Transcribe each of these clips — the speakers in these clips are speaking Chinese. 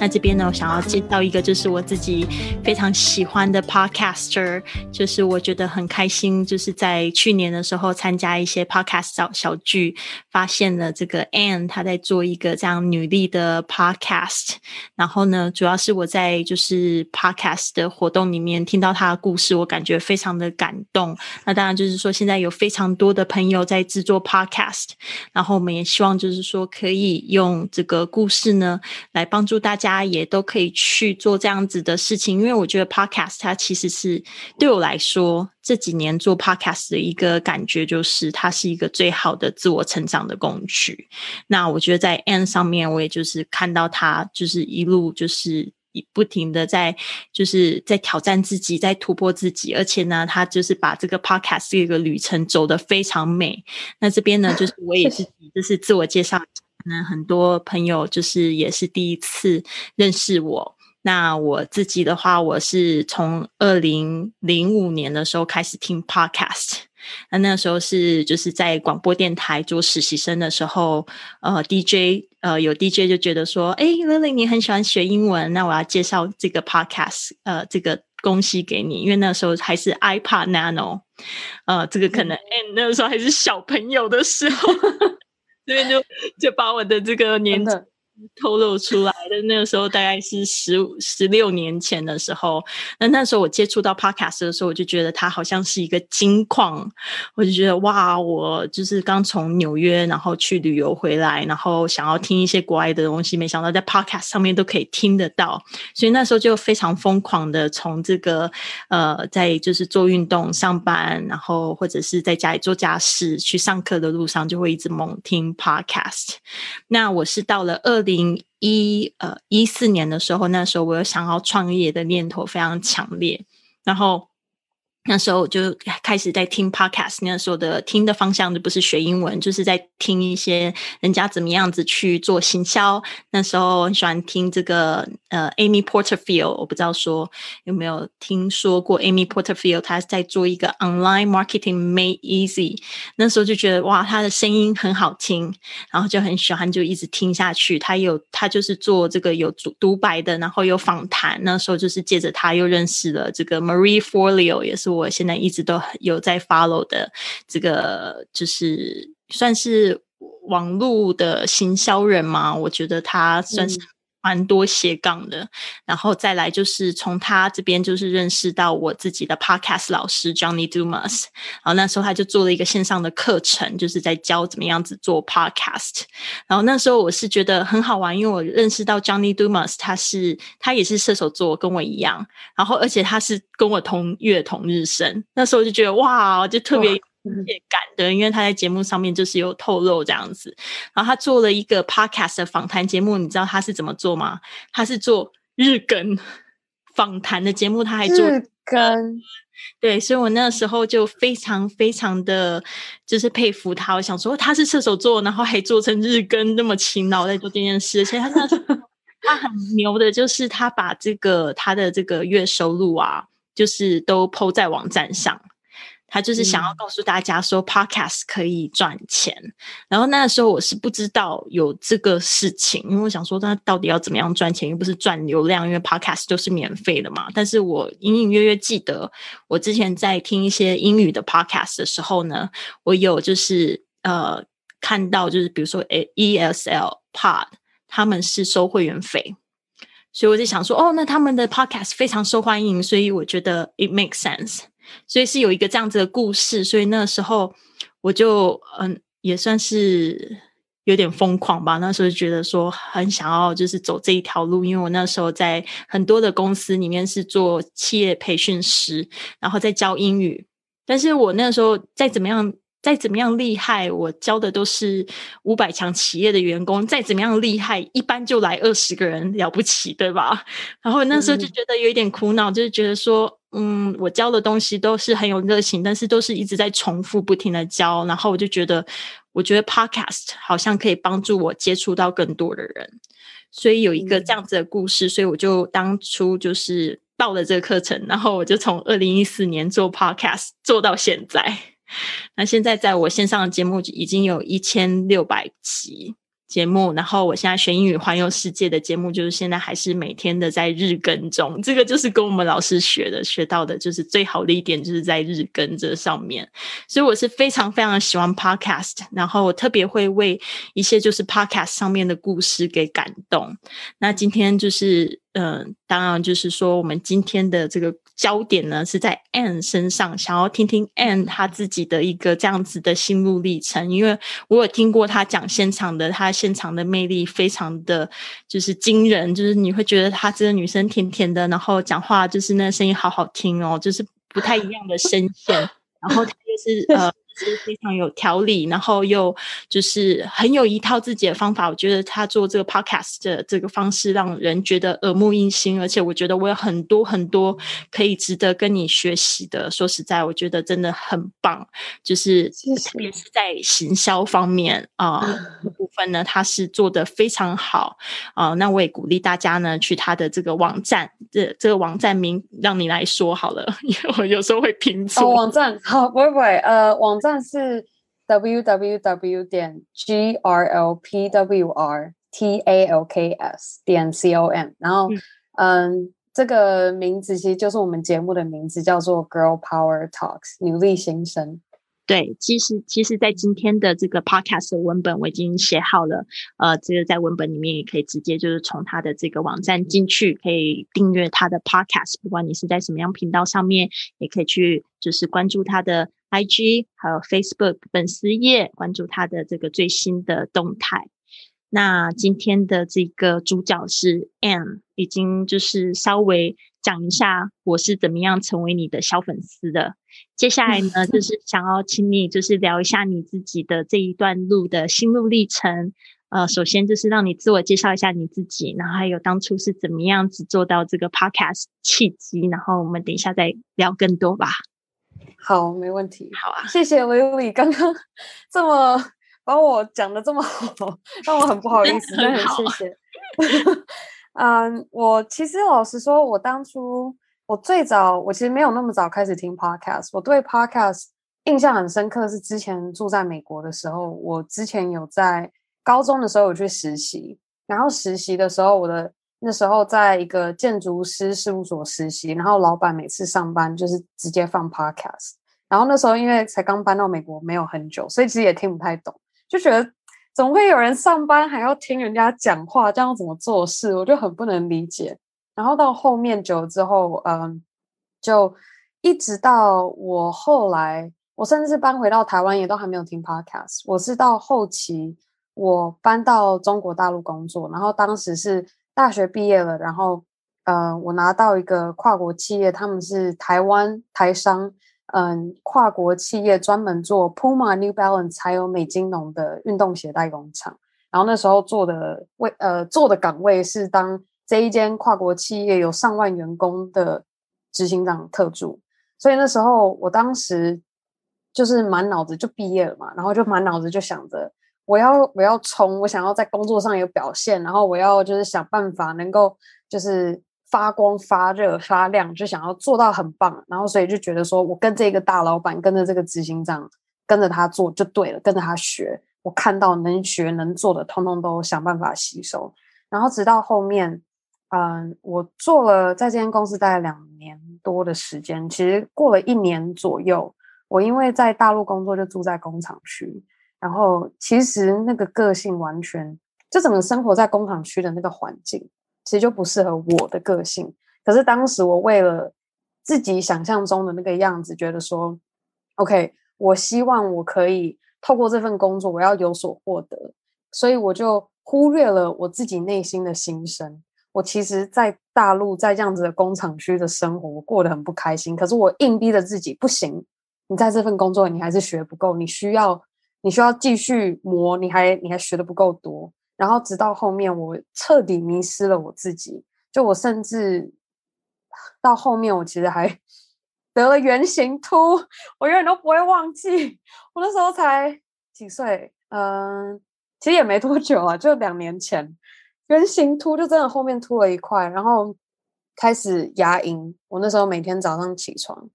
那这边呢，我想要介绍一个，就是我自己非常喜欢的 podcaster，就是我觉得很开心，就是在去年的时候参加一些 podcast 小小剧，发现了这个 Anne 她在做一个这样女力的 podcast，然后呢，主要是我在就是 podcast 的活动里面听到她的故事，我感觉非常的感动。那当然就是说，现在有非常多的朋友在制作 podcast，然后我们也希望就是说可以用这个故事呢来帮助大家。大家也都可以去做这样子的事情，因为我觉得 podcast 它其实是对我来说这几年做 podcast 的一个感觉，就是它是一个最好的自我成长的工具。那我觉得在 N 上面，我也就是看到他就是一路就是不停的在就是在挑战自己，在突破自己，而且呢，他就是把这个 podcast 这个旅程走得非常美。那这边呢，就是我也是 就是自我介绍。那很多朋友就是也是第一次认识我。那我自己的话，我是从二零零五年的时候开始听 podcast。那那时候是就是在广播电台做实习生的时候，呃，DJ 呃有 DJ 就觉得说，哎，Lily 你很喜欢学英文，那我要介绍这个 podcast，呃，这个东西给你，因为那时候还是 iPad Nano，呃，这个可能哎那个时候还是小朋友的时候。这边就就把我的这个年纪。透露出来的那个时候大概是十五十六年前的时候，那那时候我接触到 podcast 的时候，我就觉得它好像是一个金矿，我就觉得哇，我就是刚从纽约然后去旅游回来，然后想要听一些国外的东西，没想到在 podcast 上面都可以听得到，所以那时候就非常疯狂的从这个呃，在就是做运动、上班，然后或者是在家里做家事、去上课的路上，就会一直猛听 podcast。那我是到了二。零一呃一四年的时候，那时候我有想要创业的念头非常强烈，然后。那时候我就开始在听 podcast，那时候的听的方向就不是学英文，就是在听一些人家怎么样子去做行销。那时候很喜欢听这个呃 Amy Porterfield，我不知道说有没有听说过 Amy Porterfield，她在做一个 online marketing made easy。那时候就觉得哇，她的声音很好听，然后就很喜欢，就一直听下去。她有她就是做这个有独独白的，然后有访谈。那时候就是借着她又认识了这个 Marie Forleo，也是我。我现在一直都有在 follow 的这个，就是算是网络的行销人嘛，我觉得他算是。蛮多斜杠的，然后再来就是从他这边就是认识到我自己的 podcast 老师 Johnny Dumas，然后那时候他就做了一个线上的课程，就是在教怎么样子做 podcast。然后那时候我是觉得很好玩，因为我认识到 Johnny Dumas，他是他也是射手座，跟我一样，然后而且他是跟我同月同日生，那时候就觉得哇，就特别。也感的，因为他在节目上面就是有透露这样子，然后他做了一个 podcast 的访谈节目，你知道他是怎么做吗？他是做日更访谈的节目，他还做日更，对，所以我那时候就非常非常的就是佩服他，我想说他是射手座，然后还做成日更那么勤劳在做这件事，而且他那他很牛的，就是他把这个他的这个月收入啊，就是都抛在网站上。他就是想要告诉大家说，podcast 可以赚钱。然后那时候我是不知道有这个事情，因为我想说，他到底要怎么样赚钱？又不是赚流量，因为 podcast 都是免费的嘛。但是我隐隐约约记得，我之前在听一些英语的 podcast 的时候呢，我有就是呃看到，就是比如说 E S L Pod，他们是收会员费，所以我就想说，哦，那他们的 podcast 非常受欢迎，所以我觉得 it makes sense。所以是有一个这样子的故事，所以那时候我就嗯也算是有点疯狂吧。那时候觉得说很想要就是走这一条路，因为我那时候在很多的公司里面是做企业培训师，然后在教英语。但是我那时候再怎么样再怎么样厉害，我教的都是五百强企业的员工，再怎么样厉害，一般就来二十个人了不起，对吧？然后那时候就觉得有一点苦恼，就是觉得说。嗯，我教的东西都是很有热情，但是都是一直在重复不停的教，然后我就觉得我觉得 podcast 好像可以帮助我接触到更多的人，所以有一个这样子的故事，所以我就当初就是报了这个课程，然后我就从二零一四年做 podcast 做到现在。那现在在我线上的节目已经有一千六百集。节目，然后我现在学英语环游世界的节目，就是现在还是每天的在日更中。这个就是跟我们老师学的、学到的，就是最好的一点，就是在日更这上面。所以我是非常非常喜欢 podcast，然后我特别会为一些就是 podcast 上面的故事给感动。那今天就是。嗯，当然就是说，我们今天的这个焦点呢是在 Ann 身上，想要听听 Anne 她自己的一个这样子的心路历程。因为我有听过她讲现场的，她现场的魅力非常的就是惊人，就是你会觉得她这个女生甜甜的，然后讲话就是那声音好好听哦，就是不太一样的声线，然后她又是呃。是非常有条理，然后又就是很有一套自己的方法。我觉得他做这个 podcast 的这个方式，让人觉得耳目一新。而且我觉得我有很多很多可以值得跟你学习的。说实在，我觉得真的很棒。就是特别是在行销方面啊部分呢，他是做的非常好啊。那我也鼓励大家呢，去他的这个网站，这这个网站名让你来说好了，因为我有时候会拼错。网站好，不会不会，呃，网站。但是 w w w 点 g r l p w r t a l k s 点 c o m，然后嗯，这个名字其实就是我们节目的名字，叫做 Girl Power Talks 女力新生。对，其实其实，在今天的这个 podcast 的文本我已经写好了，呃，这个在文本里面也可以直接就是从他的这个网站进去，可以订阅他的 podcast，不管你是在什么样频道上面，也可以去就是关注他的 IG，还有 Facebook 粉丝页，关注他的这个最新的动态。那今天的这个主角是 Anne，已经就是稍微讲一下我是怎么样成为你的小粉丝的。接下来呢，就 是想要请你就是聊一下你自己的这一段路的心路历程。呃，首先就是让你自我介绍一下你自己，然后还有当初是怎么样子做到这个 Podcast 契机，然后我们等一下再聊更多吧。好，没问题。好啊，谢谢 Lily 刚刚 这么。把我讲的这么好，让我很不好意思，真的很谢谢。嗯，我其实老实说，我当初我最早我其实没有那么早开始听 podcast。我对 podcast 印象很深刻，是之前住在美国的时候，我之前有在高中的时候有去实习，然后实习的时候，我的那时候在一个建筑师事务所实习，然后老板每次上班就是直接放 podcast，然后那时候因为才刚搬到美国没有很久，所以其实也听不太懂。就觉得怎么会有人上班还要听人家讲话，这样怎么做事？我就很不能理解。然后到后面久了之后，嗯，就一直到我后来，我甚至搬回到台湾，也都还没有听 podcast。我是到后期，我搬到中国大陆工作，然后当时是大学毕业了，然后，嗯，我拿到一个跨国企业，他们是台湾台商。嗯，跨国企业专门做 Puma、New Balance 还有美津浓的运动鞋代工厂。然后那时候做的位呃做的岗位是当这一间跨国企业有上万员工的执行长特助。所以那时候我当时就是满脑子就毕业了嘛，然后就满脑子就想着我要我要冲，我想要在工作上有表现，然后我要就是想办法能够就是。发光发热发亮，就想要做到很棒，然后所以就觉得说，我跟这个大老板，跟着这个执行长，跟着他做就对了，跟着他学，我看到能学能做的，通通都想办法吸收。然后直到后面，嗯，我做了在这间公司大概两年多的时间，其实过了一年左右，我因为在大陆工作，就住在工厂区，然后其实那个个性完全就整个生活在工厂区的那个环境。其实就不适合我的个性，可是当时我为了自己想象中的那个样子，觉得说，OK，我希望我可以透过这份工作，我要有所获得，所以我就忽略了我自己内心的心声。我其实，在大陆在这样子的工厂区的生活，我过得很不开心。可是我硬逼着自己，不行，你在这份工作你还是学不够，你需要你需要继续磨，你还你还学的不够多。然后直到后面，我彻底迷失了我自己。就我甚至到后面，我其实还 得了圆形秃，我永远都不会忘记。我那时候才几岁，嗯，其实也没多久啊，就两年前，圆形秃就真的后面秃了一块，然后开始牙龈。我那时候每天早上起床，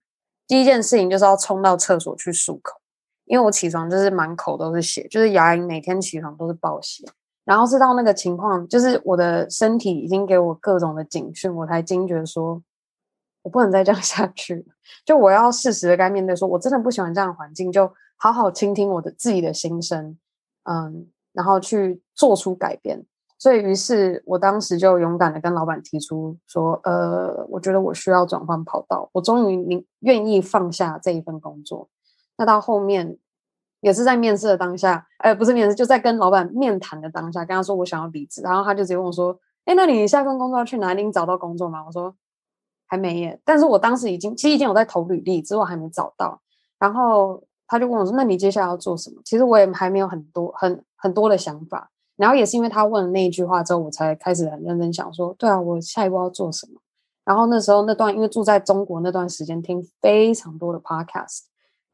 第一件事情就是要冲到厕所去漱口，因为我起床就是满口都是血，就是牙龈每天起床都是爆血。然后是到那个情况，就是我的身体已经给我各种的警讯，我才惊觉说，我不能再这样 下去。就我要适时的该面对，说我真的不喜欢这样的环境，就好好倾听我的自己的心声，嗯，然后去做出改变。所以，于是我当时就勇敢的跟老板提出说，呃，我觉得我需要转换跑道，我终于宁愿意放下这一份工作。那到后面。也是在面试的当下，哎，不是面试，就在跟老板面谈的当下，跟他说我想要离职，然后他就直接问我说：“哎，那你下份工作要去哪里？你找到工作吗？”我说：“还没耶。”但是我当时已经，其实已经有在投履历，之后还没找到。然后他就问我说：“那你接下来要做什么？”其实我也还没有很多很很多的想法。然后也是因为他问了那一句话之后，我才开始很认真想说：“对啊，我下一步要做什么？”然后那时候那段因为住在中国那段时间，听非常多的 podcast。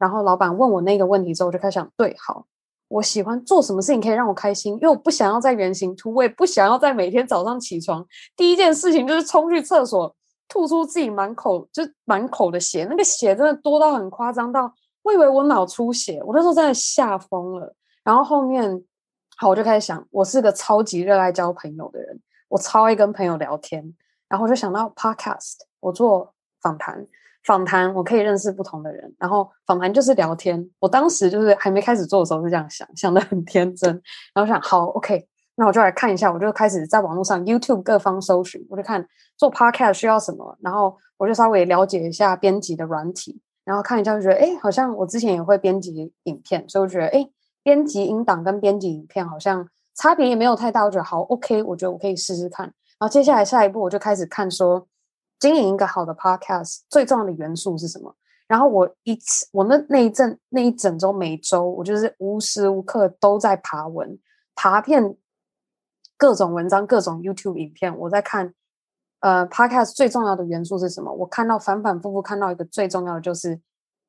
然后老板问我那个问题之后，我就开始想，对，好，我喜欢做什么事情可以让我开心，因为我不想要在圆形秃，我也不想要在每天早上起床第一件事情就是冲去厕所吐出自己满口就满口的血，那个血真的多到很夸张，到我以为我脑出血，我那时候真的吓疯了。然后后面，好，我就开始想，我是个超级热爱交朋友的人，我超爱跟朋友聊天，然后我就想到 podcast，我做访谈。访谈我可以认识不同的人，然后访谈就是聊天。我当时就是还没开始做的时候是这样想，想的很天真。然后想好，OK，那我就来看一下，我就开始在网络上 YouTube 各方搜寻，我就看做 Podcast 需要什么，然后我就稍微了解一下编辑的软体，然后看一下就觉得，哎，好像我之前也会编辑影片，所以我觉得，哎，编辑音档跟编辑影片好像差别也没有太大，我觉得好 OK，我觉得我可以试试看。然后接下来下一步我就开始看说。经营一个好的 podcast 最重要的元素是什么？然后我一次，我那那一阵那一整周每周，我就是无时无刻都在爬文，爬遍各种文章、各种 YouTube 影片。我在看，呃，podcast 最重要的元素是什么？我看到反反复复看到一个最重要的就是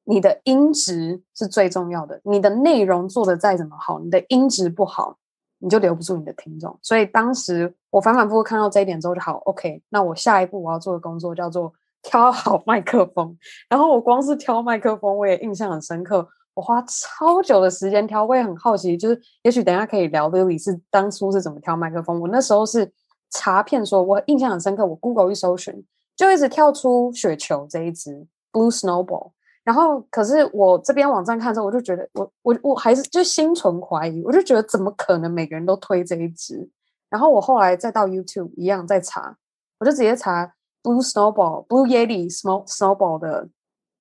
你的音质是最重要的。你的内容做的再怎么好，你的音质不好。你就留不住你的听众，所以当时我反反复复看到这一点之后就好，OK，那我下一步我要做的工作叫做 挑好麦克风。然后我光是挑麦克风，我也印象很深刻，我花超久的时间挑，我也很好奇，就是也许等下可以聊 Lily 是当初是怎么挑麦克风。我那时候是查片，说我印象很深刻，我 Google 一搜寻，就一直跳出雪球这一支 Blue Snowball。然后，可是我这边网站看之后，我就觉得，我我我还是就心存怀疑，我就觉得怎么可能每个人都推这一支？然后我后来再到 YouTube 一样再查，我就直接查 Blue Snowball、Blue Yeti、Snow Snowball 的，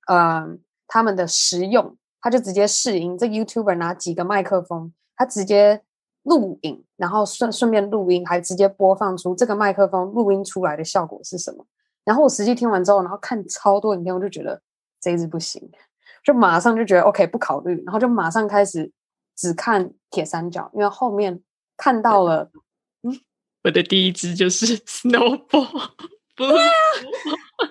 呃，他们的实用，他就直接试音。这 YouTuber 拿几个麦克风，他直接录影，然后顺顺便录音，还直接播放出这个麦克风录音出来的效果是什么。然后我实际听完之后，然后看超多影片，我就觉得。这一支不行，就马上就觉得 OK 不考虑，然后就马上开始只看铁三角，因为后面看到了，嗯，我的第一支就是 Snowball，对啊，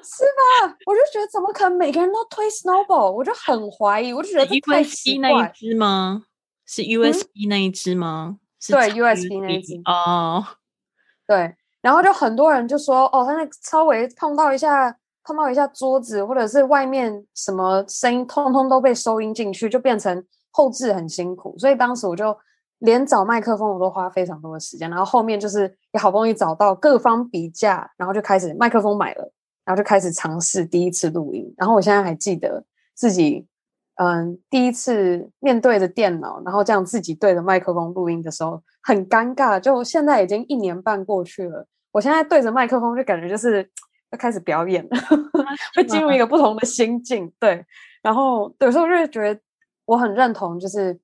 是吧？我就觉得怎么可能每个人都推 Snowball，我就很怀疑，我就觉得太奇怪。那一支吗？是 USB 那一支吗？对，USB 那一支哦，对，然后就很多人就说，哦，他那稍微碰到一下。碰到一下桌子，或者是外面什么声音，通通都被收音进去，就变成后置很辛苦。所以当时我就连找麦克风我都花非常多的时间。然后后面就是也好不容易找到各方比价，然后就开始麦克风买了，然后就开始尝试第一次录音。然后我现在还记得自己，嗯，第一次面对着电脑，然后这样自己对着麦克风录音的时候很尴尬。就现在已经一年半过去了，我现在对着麦克风就感觉就是。要开始表演了，会进入一个不同的心境。对，然后有时候就会觉得我很认同，就是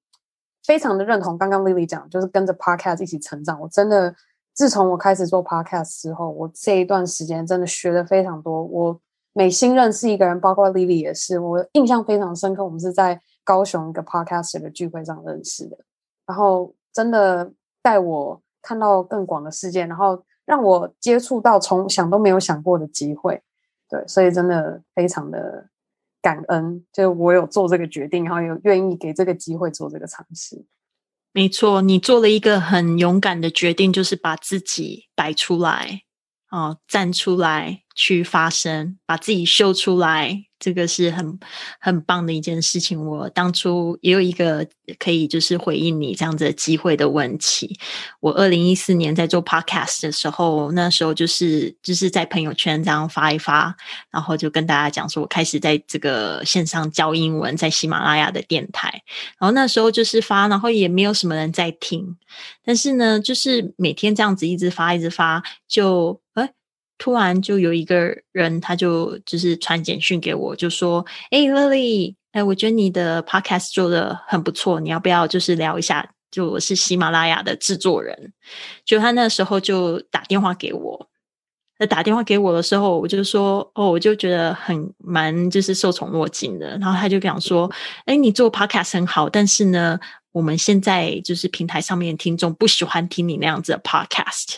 非常的认同刚刚 Lily 讲，就是跟着 Podcast 一起成长。我真的自从我开始做 Podcast 之后，我这一段时间真的学的非常多。我每新认识一个人，包括 Lily 也是，我印象非常深刻。我们是在高雄一个 Podcast 的聚会上认识的，然后真的带我看到更广的世界，然后。让我接触到从想都没有想过的机会，对，所以真的非常的感恩，就我有做这个决定，然后有愿意给这个机会做这个尝试。没错，你做了一个很勇敢的决定，就是把自己摆出来，哦，站出来去发声，把自己秀出来。这个是很很棒的一件事情。我当初也有一个可以就是回应你这样子的机会的问题。我二零一四年在做 podcast 的时候，那时候就是就是在朋友圈这样发一发，然后就跟大家讲说，我开始在这个线上教英文，在喜马拉雅的电台。然后那时候就是发，然后也没有什么人在听，但是呢，就是每天这样子一直发，一直发，就。突然就有一个人，他就就是传简讯给我，就说：“哎，Lily，哎，我觉得你的 podcast 做的很不错，你要不要就是聊一下？就我是喜马拉雅的制作人，就他那时候就打电话给我。那打电话给我的时候，我就说：哦，我就觉得很蛮就是受宠若惊的。然后他就讲说：哎，你做 podcast 很好，但是呢，我们现在就是平台上面的听众不喜欢听你那样子的 podcast。”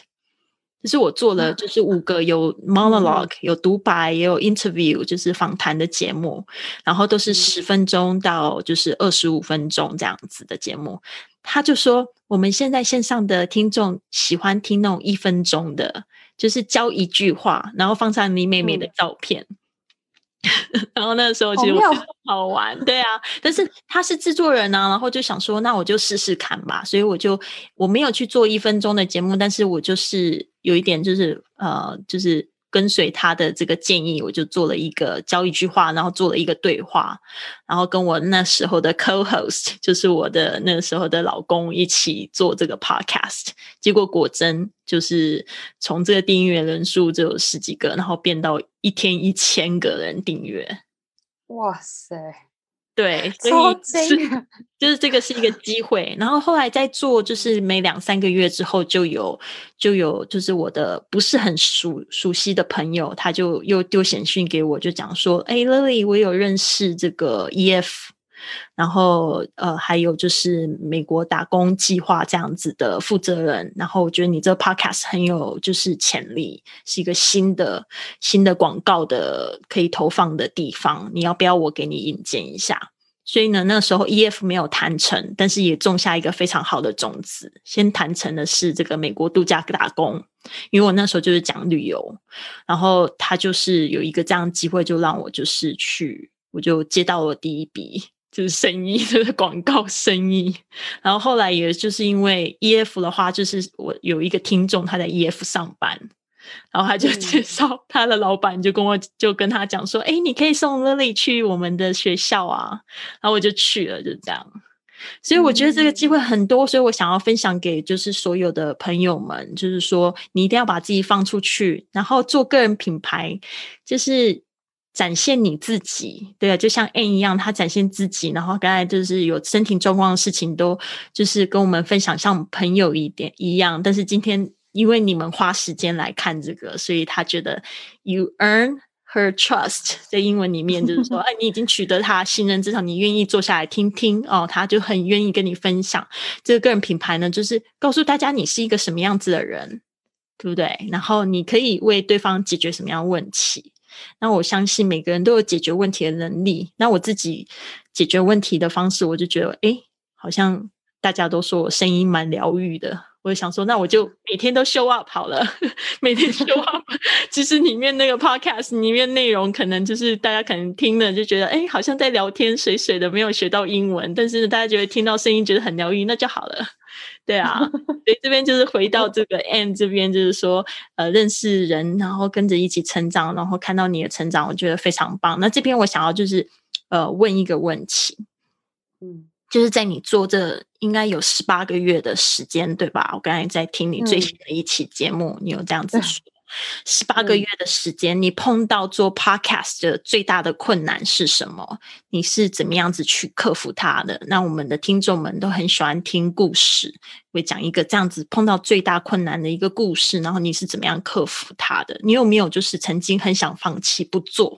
就是我做了，就是五个有 monologue、有独白，也有 interview，就是访谈的节目，然后都是十分钟到就是二十五分钟这样子的节目。他就说，我们现在线上的听众喜欢听那种一分钟的，就是教一句话，然后放上你妹妹的照片。然后那个时候就好玩，对啊。但是他是制作人呢，然后就想说，那我就试试看吧。所以我就我没有去做一分钟的节目，但是我就是有一点就是呃，就是跟随他的这个建议，我就做了一个教一句话，然后做了一个对话，然后跟我那时候的 co-host，就是我的那时候的老公一起做这个 podcast。结果果真就是从这个订阅人数只有十几个，然后变到。一天一千个人订阅，哇塞！对，所以是就是这个是一个机会。然后后来在做，就是每两三个月之后，就有就有就是我的不是很熟熟悉的朋友，他就又丢简讯给我，就讲说：“哎，Lily，我有认识这个 EF。”然后，呃，还有就是美国打工计划这样子的负责人。然后我觉得你这个 podcast 很有就是潜力，是一个新的新的广告的可以投放的地方。你要不要我给你引荐一下？所以呢，那时候 EF 没有谈成，但是也种下一个非常好的种子。先谈成的是这个美国度假打工，因为我那时候就是讲旅游，然后他就是有一个这样机会，就让我就是去，我就接到了第一笔。就是生意，就是广告生意。然后后来也就是因为 E F 的话，就是我有一个听众他在 E F 上班，然后他就介绍他的老板就跟我就跟他讲说：“哎，你可以送 Lily 去我们的学校啊。”然后我就去了，就这样。所以我觉得这个机会很多，所以我想要分享给就是所有的朋友们，就是说你一定要把自己放出去，然后做个人品牌，就是。展现你自己，对啊，就像 N 一样，他展现自己，然后刚才就是有身体状况的事情，都就是跟我们分享，像朋友一点一样。但是今天因为你们花时间来看这个，所以他觉得 you earn her trust，在英文里面就是说，哎，你已经取得他信任，至少你愿意坐下来听听哦，他就很愿意跟你分享这个个人品牌呢，就是告诉大家你是一个什么样子的人，对不对？然后你可以为对方解决什么样问题。那我相信每个人都有解决问题的能力。那我自己解决问题的方式，我就觉得，哎，好像大家都说我声音蛮疗愈的。我就想说，那我就每天都 show up 好了，每天 show up。其实里面那个 podcast 里面内容，可能就是大家可能听了就觉得，哎，好像在聊天，水水的，没有学到英文。但是大家觉得听到声音觉得很疗愈，那就好了。对啊，所以这边就是回到这个 N 这边，就是说，呃，认识人，然后跟着一起成长，然后看到你的成长，我觉得非常棒。那这边我想要就是，呃，问一个问题，嗯，就是在你做这应该有十八个月的时间，对吧？我刚才在听你最新的一期节目，你有这样子说。十八个月的时间，你碰到做 podcast 的最大的困难是什么？你是怎么样子去克服它的？那我们的听众们都很喜欢听故事，会讲一个这样子碰到最大困难的一个故事，然后你是怎么样克服它的？你有没有就是曾经很想放弃不做？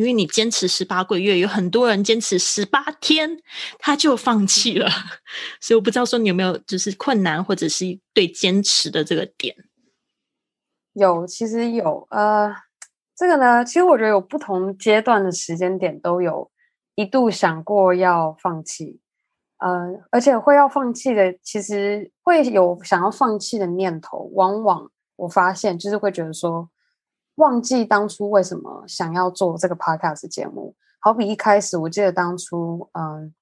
因为你坚持十八个月，有很多人坚持十八天他就放弃了，所以我不知道说你有没有就是困难或者是对坚持的这个点。有，其实有，呃，这个呢，其实我觉得有不同阶段的时间点都有一度想过要放弃，呃，而且会要放弃的，其实会有想要放弃的念头。往往我发现，就是会觉得说，忘记当初为什么想要做这个 podcast 节目。好比一开始，我记得当初，嗯，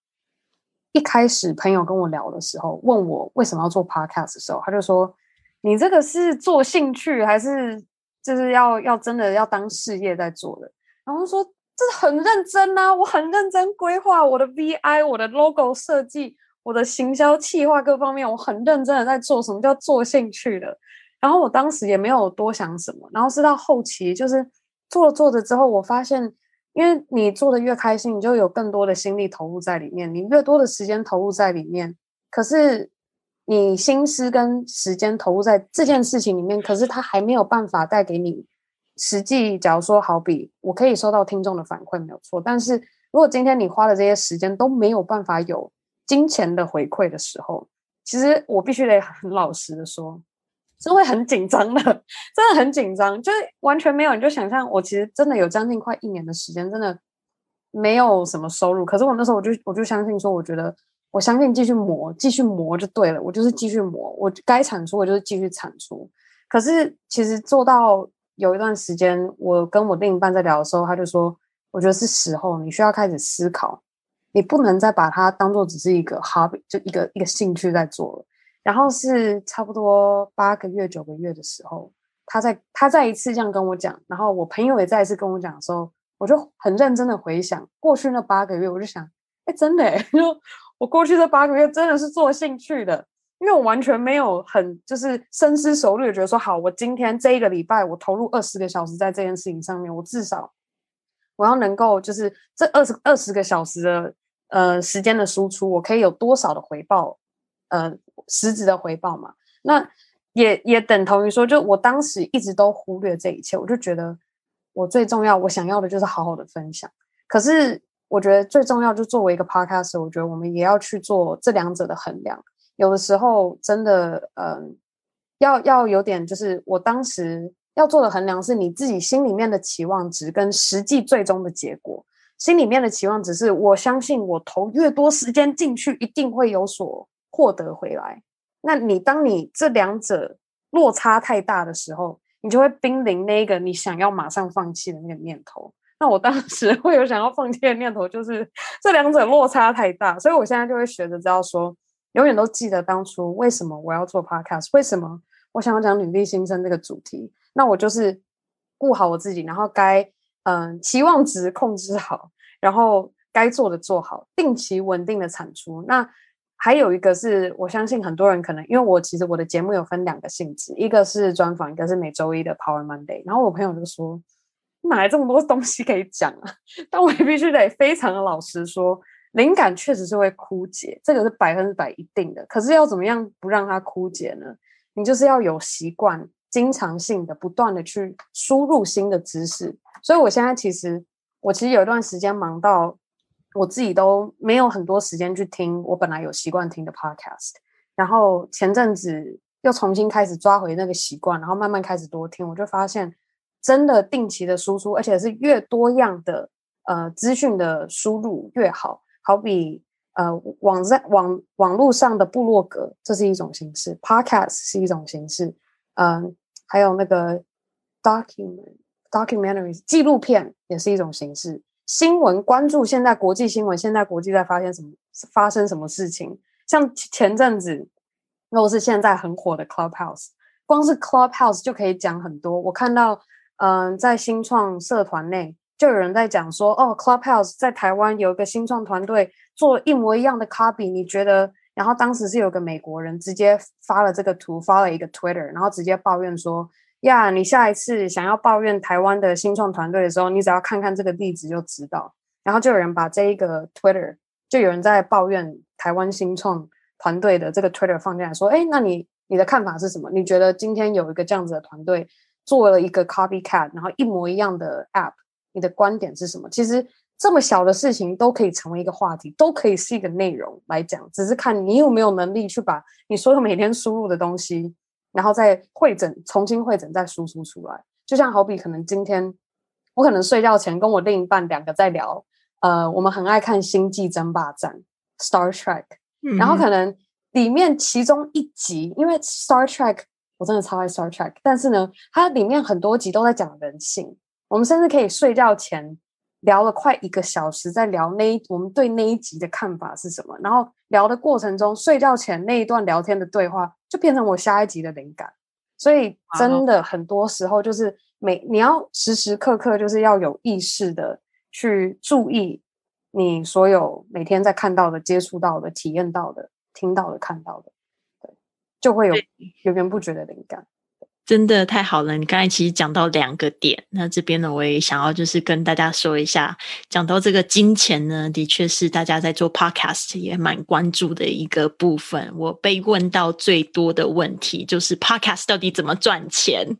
一开始朋友跟我聊的时候，问我为什么要做 podcast 的时候，他就说：“你这个是做兴趣，还是就是要要真的要当事业在做的？”然后说。这很认真呐，我很认真规划我的 VI，我的 logo 设计，我的行销企划各方面，我很认真的在做。什么叫做兴趣的？然后我当时也没有多想什么。然后是到后期，就是做着做着之后，我发现，因为你做的越开心，你就有更多的心力投入在里面，你越多的时间投入在里面，可是你心思跟时间投入在这件事情里面，可是它还没有办法带给你。实际，假如说，好比我可以收到听众的反馈没有错，但是如果今天你花的这些时间都没有办法有金钱的回馈的时候，其实我必须得很老实的说，是会很紧张的，真的很紧张，就是完全没有。你就想象，我其实真的有将近快一年的时间，真的没有什么收入。可是我那时候我就我就相信说，我觉得我相信继续磨，继续磨就对了。我就是继续磨，我该产出我就是继续产出。可是其实做到。有一段时间，我跟我另一半在聊的时候，他就说：“我觉得是时候，你需要开始思考，你不能再把它当做只是一个 hobby，就一个一个兴趣在做了。”然后是差不多八个月、九个月的时候，他在他再一次这样跟我讲，然后我朋友也再一次跟我讲的时候，我就很认真的回想过去那八个月，我就想：“哎，真的，就我过去这八个月真的是做兴趣的。”因为我完全没有很就是深思熟虑，觉得说好，我今天这一个礼拜我投入二十个小时在这件事情上面，我至少我要能够就是这二十二十个小时的呃时间的输出，我可以有多少的回报，呃实质的回报嘛？那也也等同于说，就我当时一直都忽略这一切，我就觉得我最重要，我想要的就是好好的分享。可是我觉得最重要，就作为一个 podcast，我觉得我们也要去做这两者的衡量。有的时候真的，嗯，要要有点，就是我当时要做的衡量是你自己心里面的期望值跟实际最终的结果。心里面的期望值是我相信我投越多时间进去，一定会有所获得回来。那你当你这两者落差太大的时候，你就会濒临那个你想要马上放弃的那个念头。那我当时 会有想要放弃的念头，就是这两者落差太大，所以我现在就会学着知道说。永远都记得当初为什么我要做 podcast，为什么我想要讲女力新生这个主题？那我就是顾好我自己，然后该嗯期望值控制好，然后该做的做好，定期稳定的产出。那还有一个是我相信很多人可能，因为我其实我的节目有分两个性质，一个是专访，一个是每周一的 Power Monday。然后我朋友就说：“哪来这么多东西可以讲啊？”但我也必须得非常的老实说。灵感确实是会枯竭，这个是百分之百一定的。可是要怎么样不让它枯竭呢？你就是要有习惯，经常性的、不断的去输入新的知识。所以我现在其实，我其实有一段时间忙到我自己都没有很多时间去听我本来有习惯听的 podcast。然后前阵子又重新开始抓回那个习惯，然后慢慢开始多听，我就发现真的定期的输出，而且是越多样的呃资讯的输入越好。好比呃网在网网络上的部落格，这是一种形式；podcast 是一种形式。嗯，还有那个 document documentaries 纪录片也是一种形式。新闻关注现在国际新闻，现在国际在发生什么发生什么事情？像前阵子，如果是现在很火的 Clubhouse，光是 Clubhouse 就可以讲很多。我看到嗯，在新创社团内。就有人在讲说，哦，Clubhouse 在台湾有一个新创团队做一模一样的 copy，你觉得？然后当时是有个美国人直接发了这个图，发了一个 Twitter，然后直接抱怨说，呀，你下一次想要抱怨台湾的新创团队的时候，你只要看看这个例子就知道。然后就有人把这一个 Twitter，就有人在抱怨台湾新创团队的这个 Twitter 放进来，说，哎，那你你的看法是什么？你觉得今天有一个这样子的团队做了一个 copycat，然后一模一样的 app？你的观点是什么？其实这么小的事情都可以成为一个话题，都可以是一个内容来讲，只是看你有没有能力去把你所有每天输入的东西，然后再会诊、重新会诊、再输出出来。就像好比可能今天我可能睡觉前跟我另一半两个在聊，呃，我们很爱看《星际争霸战》（Star Trek），然后可能里面其中一集，因为 Star Trek 我真的超爱 Star Trek，但是呢，它里面很多集都在讲人性。我们甚至可以睡觉前聊了快一个小时，在聊那一我们对那一集的看法是什么。然后聊的过程中，睡觉前那一段聊天的对话就变成我下一集的灵感。所以真的很多时候就是每你要时时刻刻就是要有意识的去注意你所有每天在看到的、接触到的、体验到的、听到的、看到的，对，就会有源源不绝的灵感。真的太好了！你刚才其实讲到两个点，那这边呢，我也想要就是跟大家说一下，讲到这个金钱呢，的确是大家在做 podcast 也蛮关注的一个部分。我被问到最多的问题就是 podcast 到底怎么赚钱？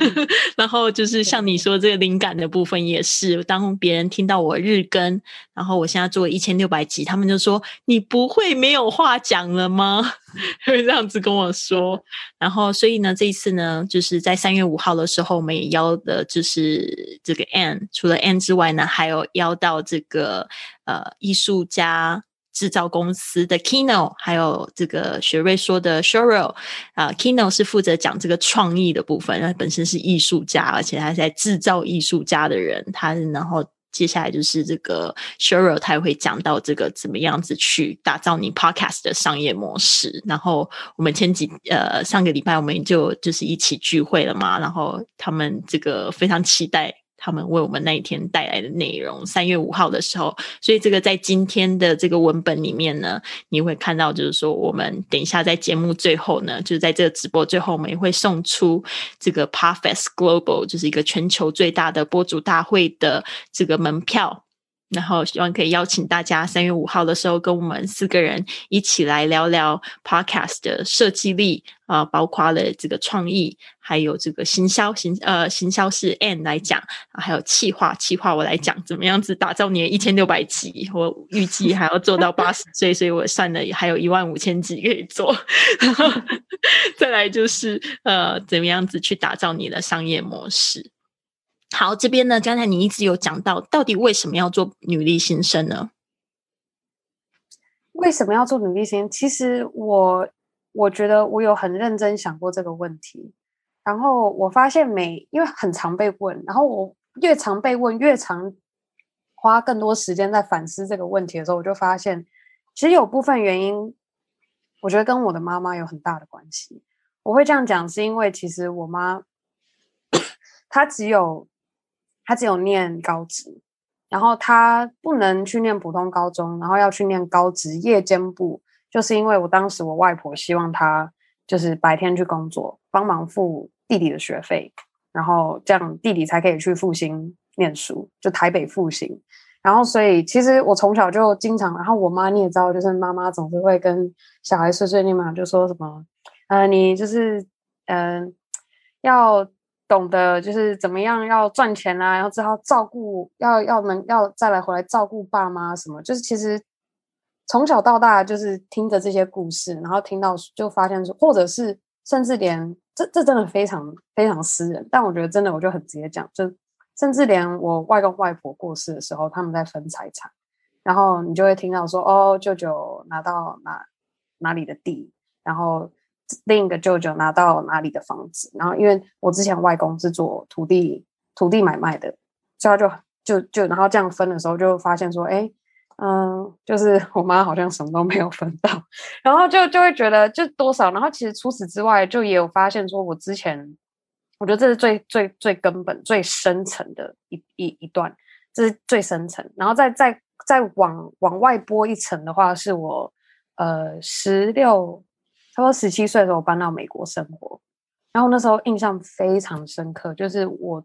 然后就是像你说这个灵感的部分也是，当别人听到我日更，然后我现在做一千六百集，他们就说你不会没有话讲了吗？会这样子跟我说。然后所以呢，这一次呢，就是在三月五号的时候，我们也邀的就是这个 Anne，除了 Anne 之外呢，还有邀到这个呃艺术家。制造公司的 Kino，还有这个雪瑞说的 Sheryl，啊，Kino 是负责讲这个创意的部分，他本身是艺术家，而且他在制造艺术家的人，他然后接下来就是这个 Sheryl，他也会讲到这个怎么样子去打造你 Podcast 的商业模式。然后我们前几呃上个礼拜我们就就是一起聚会了嘛，然后他们这个非常期待。他们为我们那一天带来的内容，三月五号的时候，所以这个在今天的这个文本里面呢，你会看到，就是说我们等一下在节目最后呢，就是在这个直播最后，我们也会送出这个 Pafest Global，就是一个全球最大的播主大会的这个门票。然后希望可以邀请大家三月五号的时候跟我们四个人一起来聊聊 Podcast 的设计力啊，包括了这个创意，还有这个行销行呃行销是 Anne 来讲，还有企划企划我来讲，怎么样子打造你的一千六百集？我预计还要做到八十岁，所以我算了还有一万五千集可以做。然后再来就是呃，怎么样子去打造你的商业模式？好，这边呢，刚才你一直有讲到，到底为什么要做女力新生呢？为什么要做女力新？其实我我觉得我有很认真想过这个问题，然后我发现每因为很常被问，然后我越常被问，越常花更多时间在反思这个问题的时候，我就发现，其实有部分原因，我觉得跟我的妈妈有很大的关系。我会这样讲，是因为其实我妈 她只有。他只有念高职，然后他不能去念普通高中，然后要去念高职夜间部，就是因为我当时我外婆希望他就是白天去工作，帮忙付弟弟的学费，然后这样弟弟才可以去复兴念书，就台北复兴。然后所以其实我从小就经常，然后我妈你也知道，就是妈妈总是会跟小孩碎碎念嘛，就说什么，呃，你就是嗯要。懂得就是怎么样要赚钱啊，然后之后照顾，要要能要再来回来照顾爸妈什么，就是其实从小到大就是听着这些故事，然后听到就发现说，或者是甚至连这这真的非常非常私人，但我觉得真的我就很直接讲，就甚至连我外公外婆过世的时候，他们在分财产，然后你就会听到说，哦，舅舅拿到哪哪里的地，然后。另一个舅舅拿到哪里的房子，然后因为我之前外公是做土地土地买卖的，所以他就就就然后这样分的时候就发现说，哎，嗯，就是我妈好像什么都没有分到，然后就就会觉得就多少，然后其实除此之外，就也有发现说我之前，我觉得这是最最最根本最深层的一一一段，这是最深层，然后再再再往往外拨一层的话，是我呃十六。差不多十七岁的时候搬到美国生活，然后那时候印象非常深刻，就是我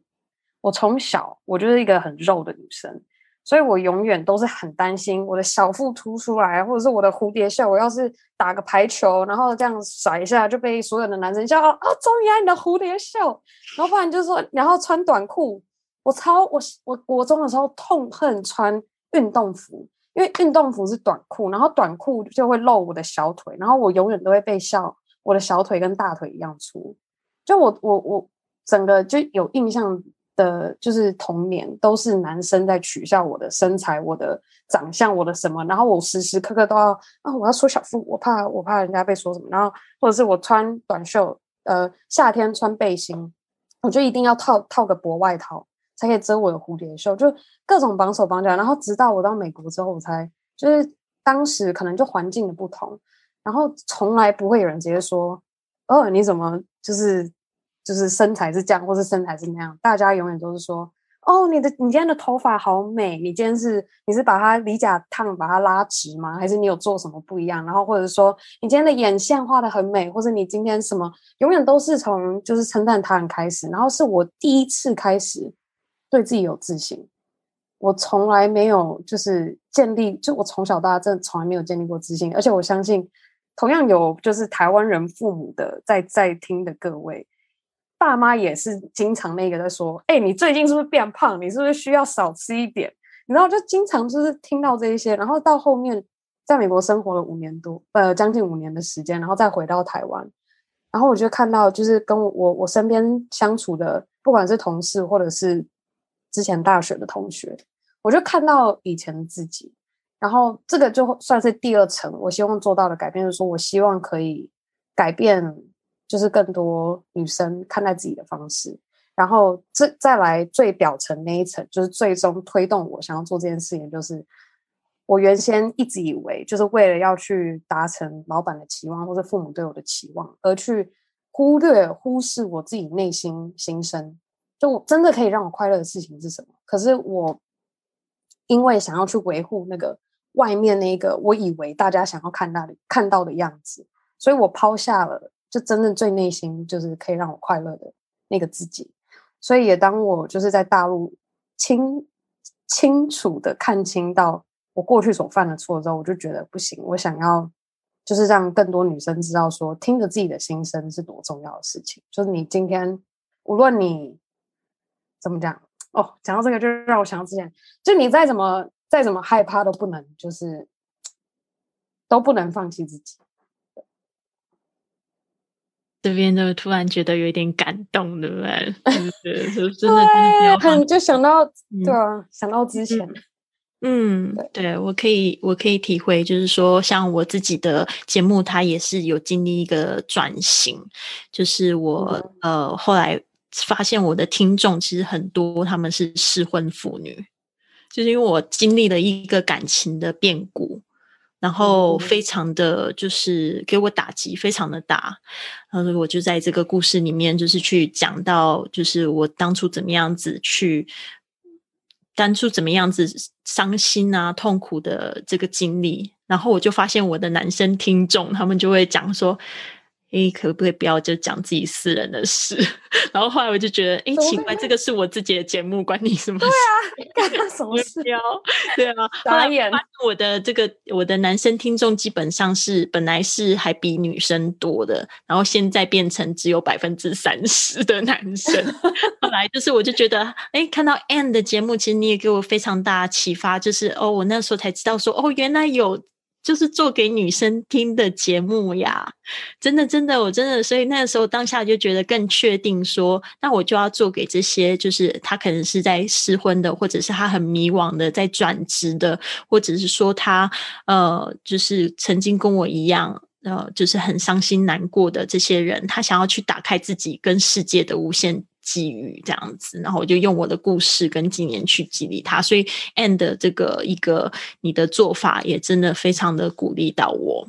我从小我就是一个很肉的女生，所以我永远都是很担心我的小腹凸出来，或者是我的蝴蝶袖，我要是打个排球，然后这样甩一下就被所有的男生笑啊，终于爱你的蝴蝶袖，然后不然就是说，然后穿短裤，我超我我国中的时候痛恨穿运动服。因为运动服是短裤，然后短裤就会露我的小腿，然后我永远都会被笑我的小腿跟大腿一样粗。就我我我整个就有印象的，就是童年都是男生在取笑我的身材、我的长相、我的什么，然后我时时刻刻都要啊，我要缩小腹，我怕我怕人家被说什么，然后或者是我穿短袖，呃，夏天穿背心，我就一定要套套个薄外套才可以遮我的蝴蝶袖，就各种绑手绑脚，然后直到我到美国之后，我才就是当时可能就环境的不同，然后从来不会有人直接说，哦，你怎么就是。就是身材是这样，或是身材是那样，大家永远都是说：“哦，你的你今天的头发好美，你今天是你是把它理甲烫，把它拉直吗？还是你有做什么不一样？”然后或者说你今天的眼线画的很美，或者你今天什么，永远都是从就是称赞他人开始。然后是我第一次开始对自己有自信，我从来没有就是建立，就我从小到大真的从来没有建立过自信，而且我相信同样有就是台湾人父母的在在听的各位。爸妈也是经常那个在说：“哎，你最近是不是变胖？你是不是需要少吃一点？”然后就经常就是听到这一些，然后到后面在美国生活了五年多，呃，将近五年的时间，然后再回到台湾，然后我就看到就是跟我我身边相处的，不管是同事或者是之前大学的同学，我就看到以前的自己，然后这个就算是第二层，我希望做到的改变，就是说我希望可以改变。就是更多女生看待自己的方式，然后这再来最表层那一层，就是最终推动我想要做这件事情，就是我原先一直以为，就是为了要去达成老板的期望或者父母对我的期望，而去忽略忽视我自己内心心声，就真的可以让我快乐的事情是什么？可是我因为想要去维护那个外面那个我以为大家想要看到的看到的样子，所以我抛下了。就真正最内心就是可以让我快乐的那个自己，所以也当我就是在大陆清清楚的看清到我过去所犯的错之后，我就觉得不行，我想要就是让更多女生知道说，听着自己的心声是多重要的事情。就是你今天无论你怎么讲哦，讲到这个就让我想到之前，就你再怎么再怎么害怕都不能就是都不能放弃自己。这边就突然觉得有点感动，对不对？对，就真的很就想到，对啊，想到之前，嗯，对我可以，我可以体会，就是说，像我自己的节目，它也是有经历一个转型，就是我呃后来发现我的听众其实很多，他们是失婚妇女，就是因为我经历了一个感情的变故。然后非常的就是给我打击非常的大，然后我就在这个故事里面就是去讲到，就是我当初怎么样子去，当初怎么样子伤心啊痛苦的这个经历，然后我就发现我的男生听众他们就会讲说。诶，可不可以不要就讲自己私人的事？然后后来我就觉得，诶，奇怪，这个是我自己的节目，关你什么事？对啊，干什么事？对啊，后来我的这个我的男生听众基本上是本来是还比女生多的，然后现在变成只有百分之三十的男生。后来就是我就觉得，诶，看到 Anne 的节目，其实你也给我非常大启发，就是哦，我那时候才知道说，哦，原来有。就是做给女生听的节目呀，真的真的，我真的，所以那个时候当下就觉得更确定说，那我就要做给这些，就是他可能是在失婚的，或者是他很迷惘的，在转职的，或者是说他呃，就是曾经跟我一样，呃，就是很伤心难过的这些人，他想要去打开自己跟世界的无限。机遇这样子，然后我就用我的故事跟经验去激励他，所以 and 这个一个你的做法也真的非常的鼓励到我，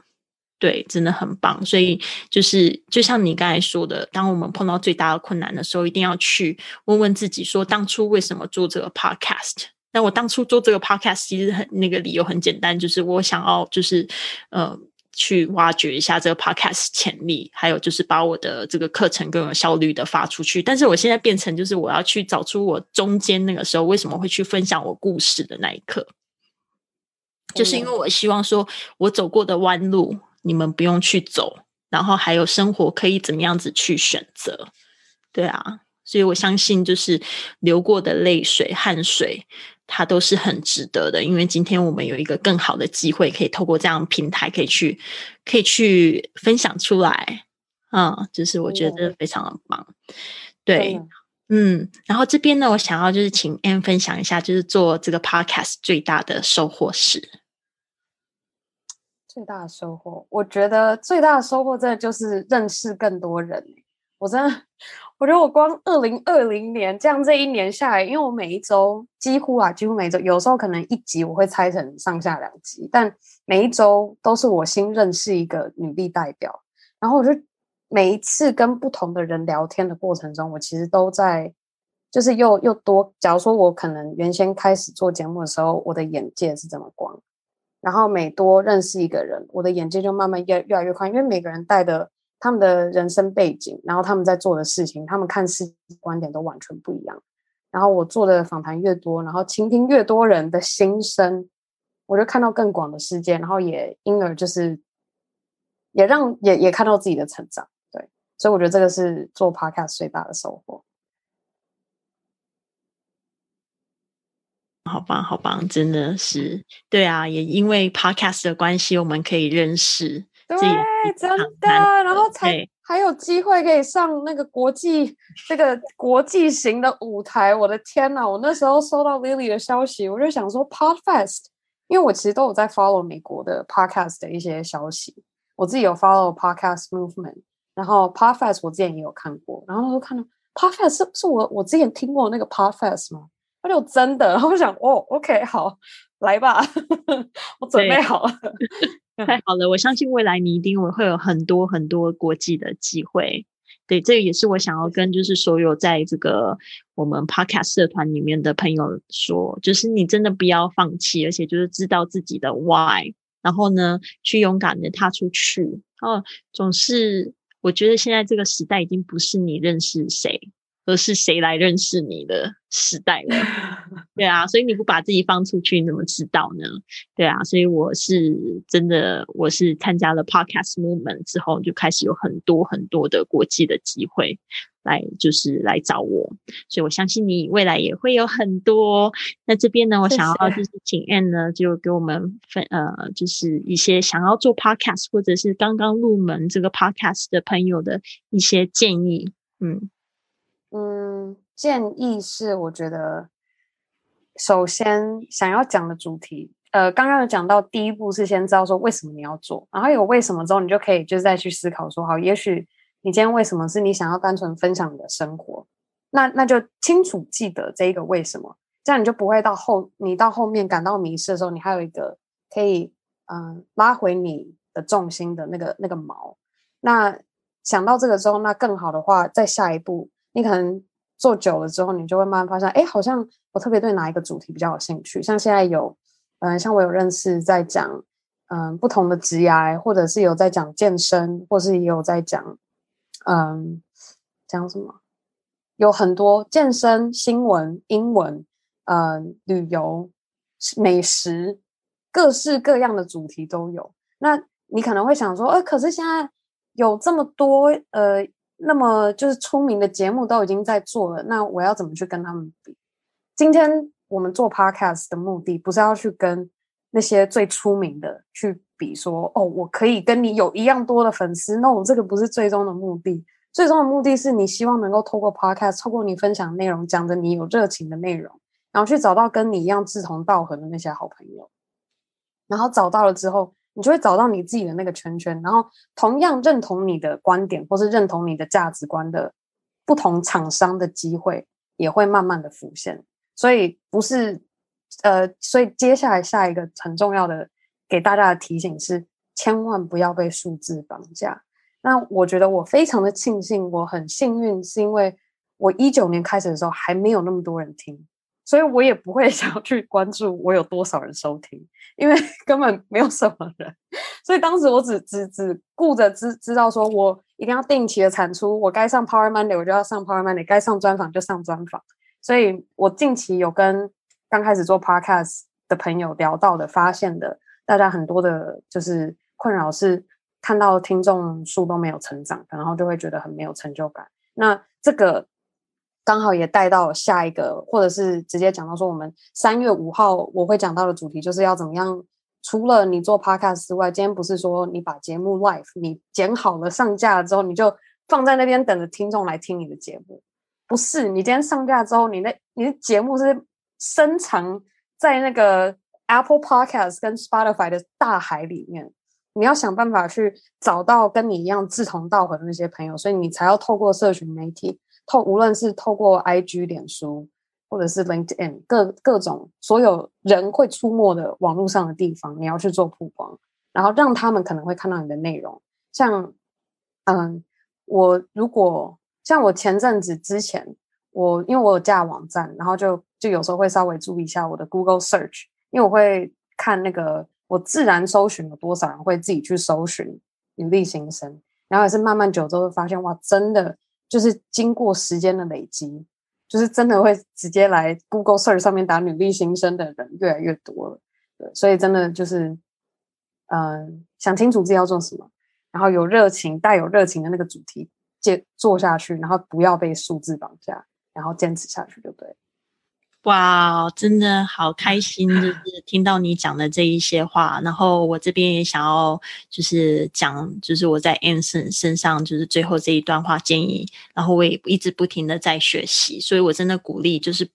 对，真的很棒。所以就是就像你刚才说的，当我们碰到最大的困难的时候，一定要去问问自己，说当初为什么做这个 podcast？那我当初做这个 podcast 其实很那个理由很简单，就是我想要就是呃。去挖掘一下这个 podcast 潜力，还有就是把我的这个课程更有效率的发出去。但是我现在变成就是我要去找出我中间那个时候为什么会去分享我故事的那一刻，就是因为我希望说我走过的弯路你们不用去走，然后还有生活可以怎么样子去选择，对啊，所以我相信就是流过的泪水汗水。它都是很值得的，因为今天我们有一个更好的机会，可以透过这样平台，可以去，可以去分享出来，嗯，就是我觉得非常的棒。对，嗯，然后这边呢，我想要就是请 Anne 分享一下，就是做这个 Podcast 最大的收获是。最大的收获，我觉得最大的收获真的就是认识更多人。我真的，我觉得我光二零二零年这样这一年下来，因为我每一周几乎啊，几乎每周，有时候可能一集我会拆成上下两集，但每一周都是我新认识一个女力代表。然后我就每一次跟不同的人聊天的过程中，我其实都在，就是又又多。假如说我可能原先开始做节目的时候，我的眼界是这么广。然后每多认识一个人，我的眼界就慢慢越越来越宽，因为每个人带的他们的人生背景，然后他们在做的事情，他们看世界观点都完全不一样。然后我做的访谈越多，然后倾听越多人的心声，我就看到更广的世界，然后也因而就是也让也也看到自己的成长。对，所以我觉得这个是做 podcast 最大的收获。好棒，好棒，真的是对啊！也因为 podcast 的关系，我们可以认识，对，真的，然后才还有机会可以上那个国际这个国际型的舞台。我的天呐！我那时候收到 Lily 的消息，我就想说 Podcast，因为我其实都有在 follow 美国的 podcast 的一些消息，我自己有 follow podcast movement，然后 Podcast 我之前也有看过，然后我就看到 Podcast 是是我我之前听过那个 Podcast 吗？他就真的，然后我想，哦，OK，好，来吧，我准备好了，太好了，我相信未来你一定会有很多很多国际的机会。对，这个也是我想要跟就是所有在这个我们 Podcast 社团里面的朋友说，就是你真的不要放弃，而且就是知道自己的 Why，然后呢，去勇敢的踏出去。哦，总是我觉得现在这个时代已经不是你认识谁。而是谁来认识你的时代了？对啊，所以你不把自己放出去，你怎么知道呢？对啊，所以我是真的，我是参加了 Podcast Movement 之后，就开始有很多很多的国际的机会来，就是来找我。所以我相信你未来也会有很多。那这边呢，我想要就是请 Anne 呢，就给我们分呃，就是一些想要做 Podcast 或者是刚刚入门这个 Podcast 的朋友的一些建议。嗯。嗯，建议是，我觉得首先想要讲的主题，呃，刚刚有讲到，第一步是先知道说为什么你要做，然后有为什么之后，你就可以就是再去思考说，好，也许你今天为什么是你想要单纯分享你的生活，那那就清楚记得这一个为什么，这样你就不会到后你到后面感到迷失的时候，你还有一个可以嗯拉回你的重心的那个那个锚。那想到这个之后，那更好的话，在下一步。你可能做久了之后，你就会慢慢发现，哎，好像我特别对哪一个主题比较有兴趣。像现在有，嗯，像我有认识在讲，嗯，不同的职业，或者是有在讲健身，或是也有在讲，嗯，讲什么？有很多健身、新闻、英文，嗯，旅游、美食，各式各样的主题都有。那你可能会想说，呃，可是现在有这么多，呃。那么就是出名的节目都已经在做了，那我要怎么去跟他们比？今天我们做 podcast 的目的不是要去跟那些最出名的去比，说哦，我可以跟你有一样多的粉丝。那我这个不是最终的目的，最终的目的是你希望能够透过 podcast，透过你分享内容，讲着你有热情的内容，然后去找到跟你一样志同道合的那些好朋友，然后找到了之后。你就会找到你自己的那个圈圈，然后同样认同你的观点或是认同你的价值观的不同厂商的机会也会慢慢的浮现。所以不是，呃，所以接下来下一个很重要的给大家的提醒是，千万不要被数字绑架。那我觉得我非常的庆幸，我很幸运，是因为我一九年开始的时候还没有那么多人听。所以我也不会 想要去关注我有多少人收听，因为 根本没有什么人。所以当时我只只只顾着知知道说，我一定要定期的产出，我该上 Power Monday 我就要上 Power Monday，该上专访就上专访。所以我近期有跟刚开始做 Podcast 的朋友聊到的，发现的，大家很多的就是困扰是看到听众数都没有成长，然后就会觉得很没有成就感。那这个。刚好也带到下一个，或者是直接讲到说，我们三月五号我会讲到的主题，就是要怎么样？除了你做 podcast 之外，今天不是说你把节目 live 你剪好了上架了之后，你就放在那边等着听众来听你的节目，不是你今天上架之后，你那你的节目是深藏在那个 Apple Podcast 跟 Spotify 的大海里面，你要想办法去找到跟你一样志同道合的那些朋友，所以你才要透过社群媒体，透无论是透过 IG、脸书，或者是 LinkedIn 各各种所有人会出没的网络上的地方，你要去做曝光，然后让他们可能会看到你的内容，像嗯，我如果。像我前阵子之前，我因为我有架网站，然后就就有时候会稍微注意一下我的 Google Search，因为我会看那个我自然搜寻有多少人会自己去搜寻女力新生，然后也是慢慢久之后发现，哇，真的就是经过时间的累积，就是真的会直接来 Google Search 上面打努力新生的人越来越多了，对，所以真的就是，嗯，想清楚自己要做什么，然后有热情带有热情的那个主题。接做下去，然后不要被数字绑架，然后坚持下去，对不对？哇，真的好开心，就是 听到你讲的这一些话。然后我这边也想要就是讲，就是我在 Anson 身上，就是最后这一段话建议。然后我也一直不停的在学习，所以我真的鼓励，就是。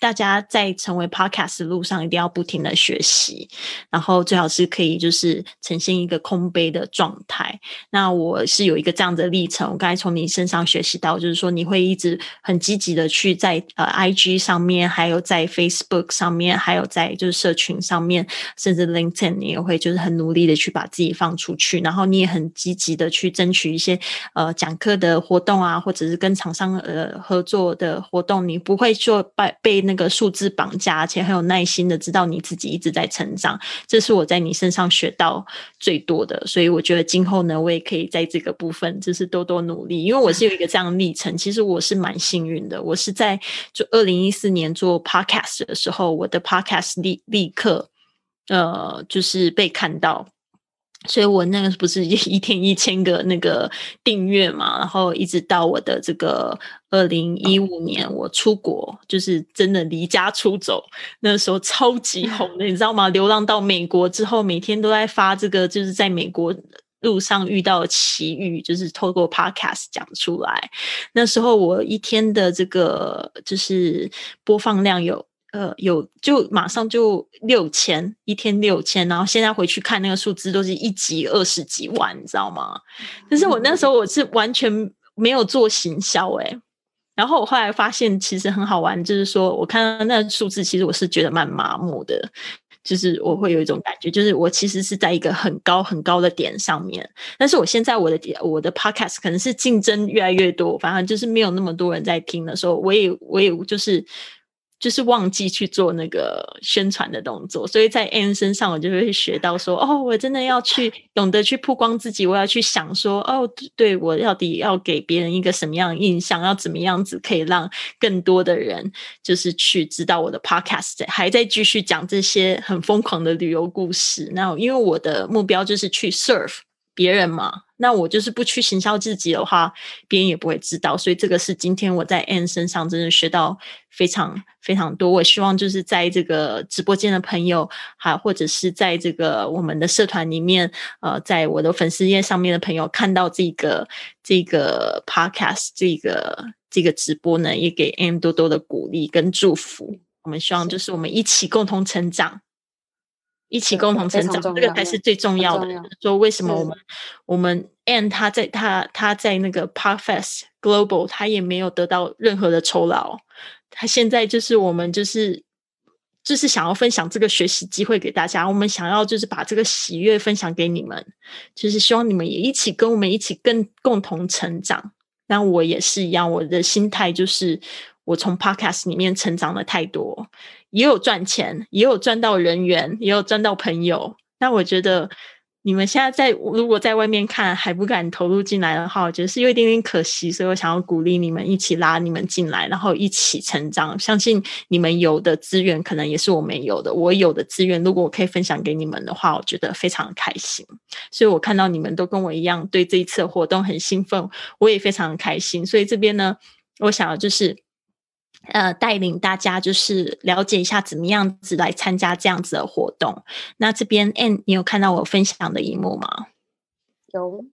大家在成为 podcast 的路上，一定要不停的学习，然后最好是可以就是呈现一个空杯的状态。那我是有一个这样的历程，我刚才从你身上学习到，就是说你会一直很积极的去在呃 IG 上面，还有在 Facebook 上面，还有在就是社群上面，甚至 LinkedIn，你也会就是很努力的去把自己放出去，然后你也很积极的去争取一些呃讲课的活动啊，或者是跟厂商呃合作的活动，你不会说被被。那个数字绑架，而且很有耐心的知道你自己一直在成长，这是我在你身上学到最多的。所以我觉得今后呢，我也可以在这个部分就是多多努力，因为我是有一个这样的历程。其实我是蛮幸运的，我是在就二零一四年做 podcast 的时候，我的 podcast 立立刻呃就是被看到。所以我那个不是 一天一千个那个订阅嘛，然后一直到我的这个二零一五年，我出国就是真的离家出走，那时候超级红的，你知道吗？流浪到美国之后，每天都在发这个，就是在美国路上遇到奇遇，就是透过 Podcast 讲出来。那时候我一天的这个就是播放量有。呃，有就马上就六千一天六千，然后现在回去看那个数字，都是一集二十几万，你知道吗？但是我那时候我是完全没有做行销诶，然后我后来发现其实很好玩，就是说我看到那数字，其实我是觉得蛮麻木的，就是我会有一种感觉，就是我其实是在一个很高很高的点上面，但是我现在我的我的 podcast 可能是竞争越来越多，反而就是没有那么多人在听的时候，我也我也就是。就是忘记去做那个宣传的动作，所以在 Anne 身上，我就会学到说，哦，我真的要去懂得去曝光自己，我要去想说，哦，对我到底要给别人一个什么样的印象，要怎么样子可以让更多的人就是去知道我的 Podcast，还在继续讲这些很疯狂的旅游故事。那因为我的目标就是去 serve。别人嘛，那我就是不去行销自己的话，别人也不会知道。所以这个是今天我在 Anne 身上真的学到非常非常多。我希望就是在这个直播间的朋友，还或者是在这个我们的社团里面，呃，在我的粉丝页上面的朋友看到这个这个 Podcast 这个这个直播呢，也给 Anne 多多的鼓励跟祝福。我们希望就是我们一起共同成长。一起共同成长，这个才是最重要的。说为什么我们我们 and 他在他他在那个 Park Fest Global，他也没有得到任何的酬劳。他现在就是我们就是就是想要分享这个学习机会给大家，我们想要就是把这个喜悦分享给你们，就是希望你们也一起跟我们一起更共同成长。那我也是一样，我的心态就是我从 Podcast 里面成长了太多。也有赚钱，也有赚到人缘，也有赚到朋友。那我觉得你们现在在如果在外面看还不敢投入进来的话，我觉得是有一点点可惜。所以我想要鼓励你们一起拉你们进来，然后一起成长。相信你们有的资源可能也是我没有的，我有的资源如果我可以分享给你们的话，我觉得非常开心。所以我看到你们都跟我一样对这一次活动很兴奋，我也非常开心。所以这边呢，我想要就是。呃，带领大家就是了解一下怎么样子来参加这样子的活动。那这边 Anne，你有看到我分享的一幕吗？有。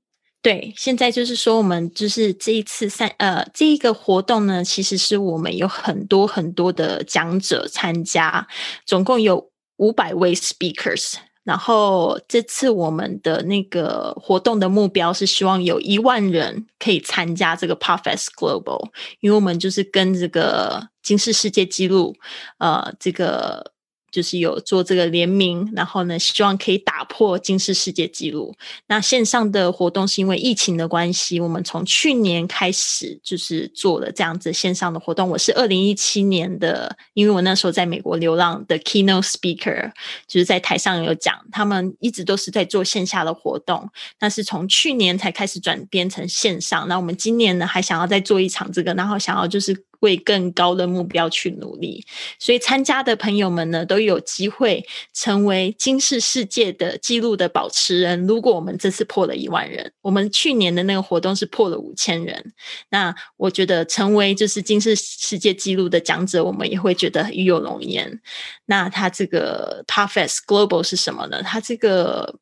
对，现在就是说，我们就是这一次三呃这一个活动呢，其实是我们有很多很多的讲者参加，总共有五百位 speakers。然后这次我们的那个活动的目标是希望有一万人可以参加这个 Puffest Global，因为我们就是跟这个金氏世界纪录，呃，这个。就是有做这个联名，然后呢，希望可以打破金氏世界纪录。那线上的活动是因为疫情的关系，我们从去年开始就是做了这样子线上的活动。我是二零一七年的，因为我那时候在美国流浪的 keynote speaker，就是在台上有讲，他们一直都是在做线下的活动，那是从去年才开始转变成线上。那我们今年呢，还想要再做一场这个，然后想要就是。为更高的目标去努力，所以参加的朋友们呢，都有机会成为金世世界的纪录的保持人。如果我们这次破了一万人，我们去年的那个活动是破了五千人，那我觉得成为就是金世世界纪录的讲者，我们也会觉得与有荣焉。那他这个 Puffest Global 是什么呢？他这个。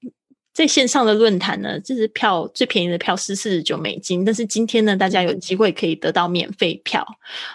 在线上的论坛呢，就是票最便宜的票是四十九美金，但是今天呢，大家有机会可以得到免费票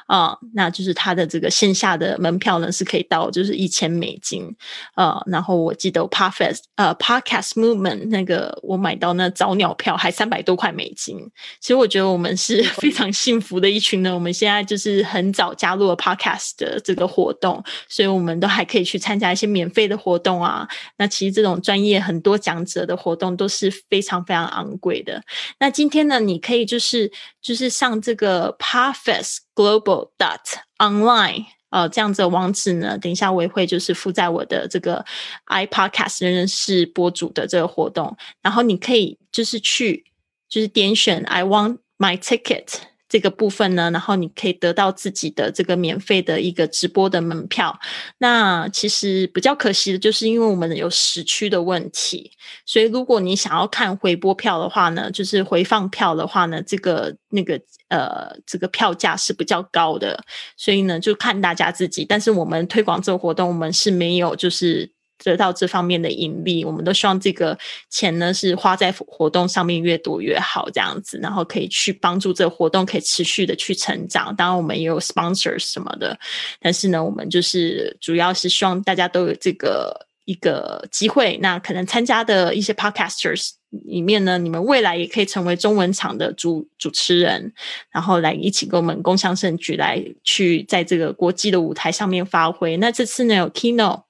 啊，那就是它的这个线下的门票呢是可以到就是一千美金啊。然后我记得 Podcast 呃 Podcast Movement 那个我买到那早鸟票还三百多块美金。其实我觉得我们是 非常幸福的一群呢。我们现在就是很早加入了 Podcast 的这个活动，所以我们都还可以去参加一些免费的活动啊。那其实这种专业很多讲者。的活动都是非常非常昂贵的。那今天呢，你可以就是就是上这个 Parfest Global Dot Online 呃这样子的网址呢，等一下我也会就是附在我的这个 iPodcast 人人是播主的这个活动，然后你可以就是去就是点选 I want my ticket。这个部分呢，然后你可以得到自己的这个免费的一个直播的门票。那其实比较可惜的就是，因为我们有时区的问题，所以如果你想要看回播票的话呢，就是回放票的话呢，这个那个呃，这个票价是比较高的，所以呢，就看大家自己。但是我们推广这个活动，我们是没有就是。得到这方面的盈利，我们都希望这个钱呢是花在活动上面越多越好，这样子，然后可以去帮助这个活动可以持续的去成长。当然，我们也有 sponsors 什么的，但是呢，我们就是主要是希望大家都有这个一个机会。那可能参加的一些 podcasters 里面呢，你们未来也可以成为中文场的主主持人，然后来一起跟我们共享盛举，来去在这个国际的舞台上面发挥。那这次呢，有 Kino。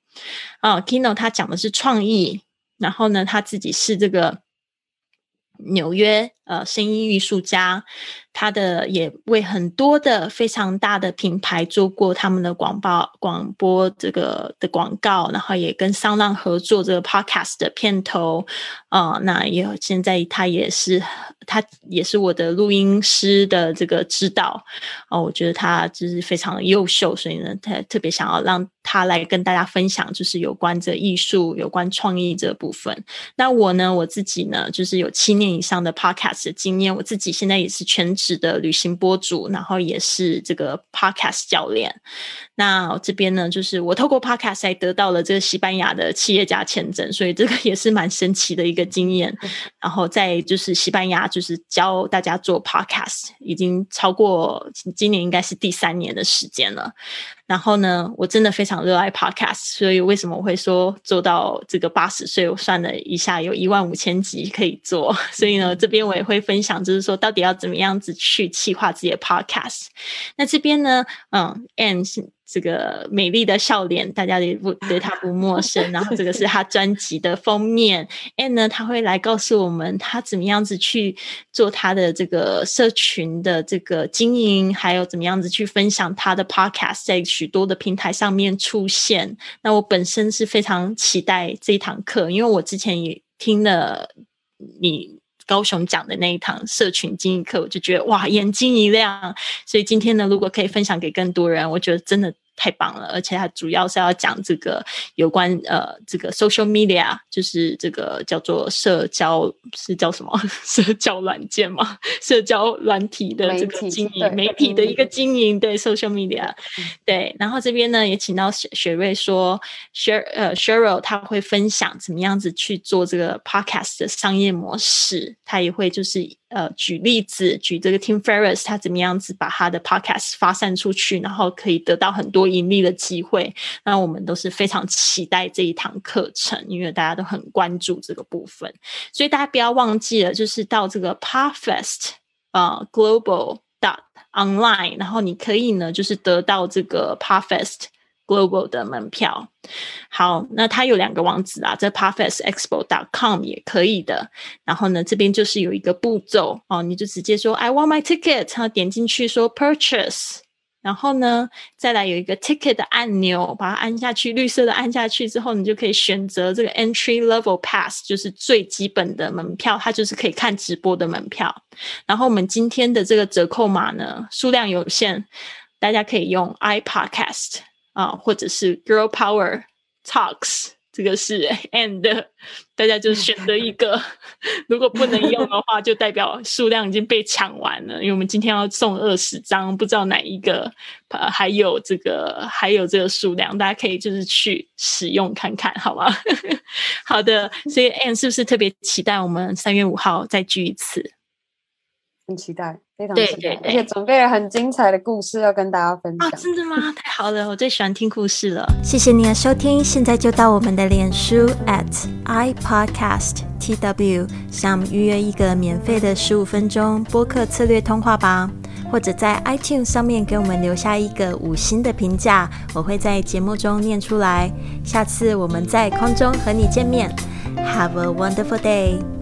啊，Kino 他讲的是创意，然后呢，他自己是这个纽约呃声音艺术家。他的也为很多的非常大的品牌做过他们的广报广播这个的广告，然后也跟商浪合作这个 podcast 的片头啊，那也现在他也是他也是我的录音师的这个指导哦，我觉得他就是非常的优秀，所以呢，他特别想要让他来跟大家分享，就是有关这艺术、有关创意这部分。那我呢，我自己呢，就是有七年以上的 podcast 的经验，我自己现在也是全。职的旅行博主，然后也是这个 podcast 教练。那这边呢，就是我透过 podcast 还得到了这个西班牙的企业家签证，所以这个也是蛮神奇的一个经验。然后在就是西班牙，就是教大家做 podcast，已经超过今年应该是第三年的时间了。然后呢，我真的非常热爱 podcast，所以为什么我会说做到这个八十岁？我算了一下，有一万五千集可以做。所以呢，这边我也会分享，就是说到底要怎么样子去企划自己的 podcast。那这边呢，嗯，and 是。这个美丽的笑脸，大家也不对他不陌生。然后这个是他专辑的封面，And 呢，他会来告诉我们他怎么样子去做他的这个社群的这个经营，还有怎么样子去分享他的 Podcast 在许多的平台上面出现。那我本身是非常期待这一堂课，因为我之前也听了你。高雄讲的那一堂社群经营课，我就觉得哇，眼睛一亮。所以今天呢，如果可以分享给更多人，我觉得真的太棒了，而且它主要是要讲这个有关呃这个 social media，就是这个叫做社交是叫什么？社交软件嘛，社交软体的这个经营，媒体的一个经营，对 social media，对。然后这边呢也请到雪雪瑞说，Sher 呃 Sheryl 他会分享怎么样子去做这个 podcast 的商业模式，他也会就是呃举例子，举这个 Tim Ferriss 他怎么样子把他的 podcast 发散出去，然后可以得到很多。盈利的机会，那我们都是非常期待这一堂课程，因为大家都很关注这个部分，所以大家不要忘记了，就是到这个 Parfest 啊 Global dot online，然后你可以呢，就是得到这个 Parfest Global 的门票。好，那它有两个网址啊，在 parfesexpo.com 也可以的。然后呢，这边就是有一个步骤哦，你就直接说 I want my ticket，然后点进去说 Purchase。然后呢，再来有一个 ticket 的按钮，把它按下去，绿色的按下去之后，你就可以选择这个 entry level pass，就是最基本的门票，它就是可以看直播的门票。然后我们今天的这个折扣码呢，数量有限，大家可以用 iPodcast 啊，或者是 Girl Power Talks。这个是 and，大家就选择一个。如果不能用的话，就代表数量已经被抢完了。因为我们今天要送二十张，不知道哪一个呃还有这个还有这个数量，大家可以就是去使用看看，好吗？好的，所以 and 是不是特别期待我们三月五号再聚一次？很期待。非常期待，而且准备了很精彩的故事要跟大家分享。啊，真的吗？太好了，我最喜欢听故事了。谢谢你的收听，现在就到我们的脸书 at i podcast tw，想预约一个免费的十五分钟播客策略通话吧，或者在 iTunes 上面给我们留下一个五星的评价，我会在节目中念出来。下次我们在空中和你见面。Have a wonderful day.